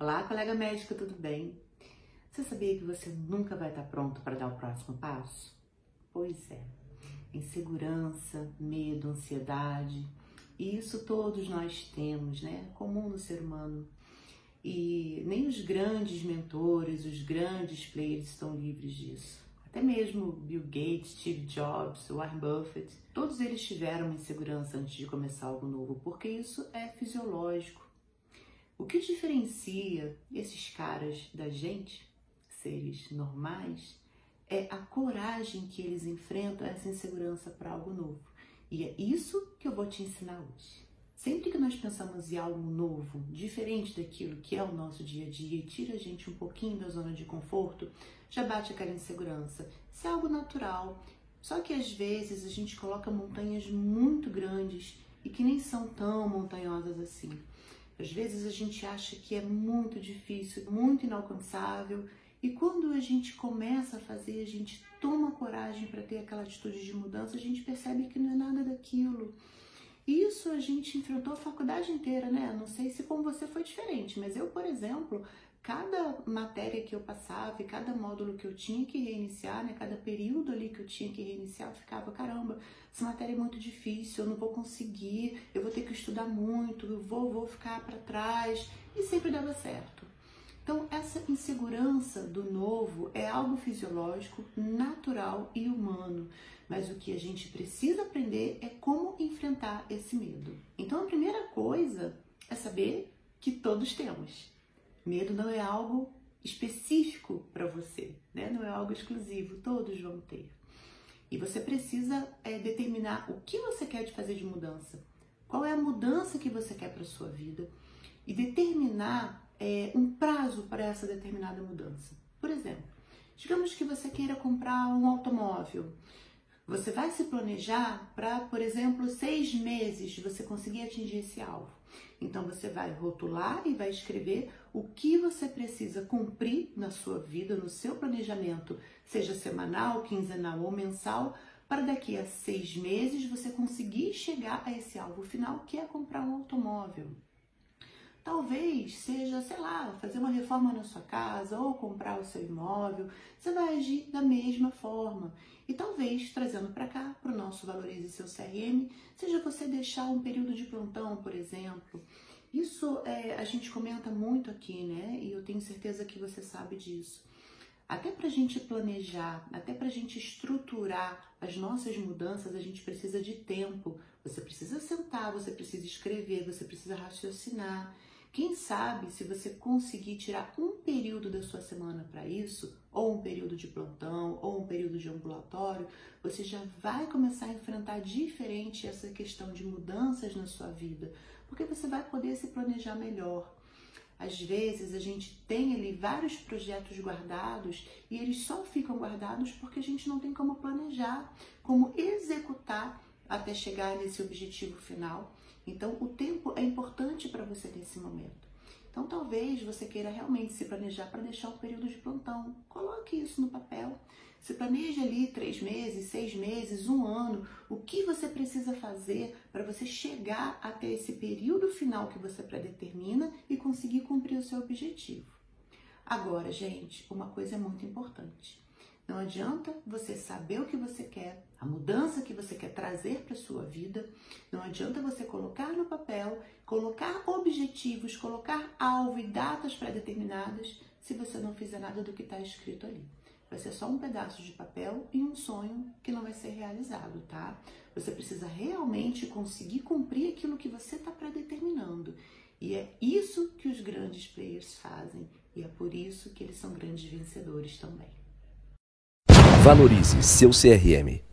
Olá, colega médica, tudo bem? Você sabia que você nunca vai estar pronto para dar o próximo passo? Pois é. Insegurança, medo, ansiedade, isso todos nós temos, né? Comum no ser humano. E nem os grandes mentores, os grandes players estão livres disso. Até mesmo Bill Gates, Steve Jobs, Warren Buffett, todos eles tiveram insegurança antes de começar algo novo, porque isso é fisiológico. O que diferencia esses caras da gente, seres normais, é a coragem que eles enfrentam essa insegurança para algo novo. E é isso que eu vou te ensinar hoje. Sempre que nós pensamos em algo novo, diferente daquilo que é o nosso dia a dia e tira a gente um pouquinho da zona de conforto, já bate aquela insegurança. Isso é algo natural. Só que às vezes a gente coloca montanhas muito grandes e que nem são tão montanhosas assim. Às vezes a gente acha que é muito difícil, muito inalcançável, e quando a gente começa a fazer, a gente toma coragem para ter aquela atitude de mudança, a gente percebe que não é nada daquilo. Isso a gente enfrentou a faculdade inteira, né? Não sei se com você foi diferente, mas eu, por exemplo, cada matéria que eu passava e cada módulo que eu tinha que reiniciar, né, cada período ali que eu tinha que reiniciar, eu ficava, caramba, essa matéria é muito difícil, eu não vou conseguir, eu vou ter que estudar muito, eu vou, vou ficar para trás, e sempre dava certo. Então, essa insegurança do novo é algo fisiológico, natural e humano, mas o que a gente precisa aprender é como enfrentar esse medo. Então, a primeira coisa é saber que todos temos. Medo não é algo específico para você, né? não é algo exclusivo, todos vão ter. E você precisa é, determinar o que você quer de fazer de mudança, qual é a mudança que você quer para sua vida e determinar é, um prazo para essa determinada mudança. Por exemplo, digamos que você queira comprar um automóvel. Você vai se planejar para, por exemplo, seis meses você conseguir atingir esse alvo. Então você vai rotular e vai escrever o que você precisa cumprir na sua vida, no seu planejamento, seja semanal, quinzenal ou mensal, para daqui a seis meses você conseguir chegar a esse alvo final, que é comprar um automóvel. Talvez seja, sei lá, fazer uma reforma na sua casa ou comprar o seu imóvel. Você vai agir da mesma forma. E talvez, trazendo para cá, para o nosso Valorize Seu CRM, seja você deixar um período de plantão, por exemplo. Isso é, a gente comenta muito aqui, né? E eu tenho certeza que você sabe disso. Até para a gente planejar, até para a gente estruturar as nossas mudanças, a gente precisa de tempo. Você precisa sentar, você precisa escrever, você precisa raciocinar. Quem sabe se você conseguir tirar um período da sua semana para isso, ou um período de plantão, ou um período de ambulatório, você já vai começar a enfrentar diferente essa questão de mudanças na sua vida, porque você vai poder se planejar melhor. Às vezes a gente tem ali vários projetos guardados e eles só ficam guardados porque a gente não tem como planejar, como executar até chegar nesse objetivo final. Então, o tempo é importante para você nesse momento. Então, talvez você queira realmente se planejar para deixar um período de plantão. Coloque isso no papel. Se planeje ali três meses, seis meses, um ano, o que você precisa fazer para você chegar até esse período final que você predetermina e conseguir cumprir o seu objetivo. Agora, gente, uma coisa é muito importante. Não adianta você saber o que você quer, a mudança que você quer trazer para sua vida. Não adianta você colocar no papel, colocar objetivos, colocar alvo e datas pré-determinadas se você não fizer nada do que está escrito ali. Vai ser só um pedaço de papel e um sonho que não vai ser realizado, tá? Você precisa realmente conseguir cumprir aquilo que você está pré-determinando. E é isso que os grandes players fazem. E é por isso que eles são grandes vencedores também. Valorize seu CRM.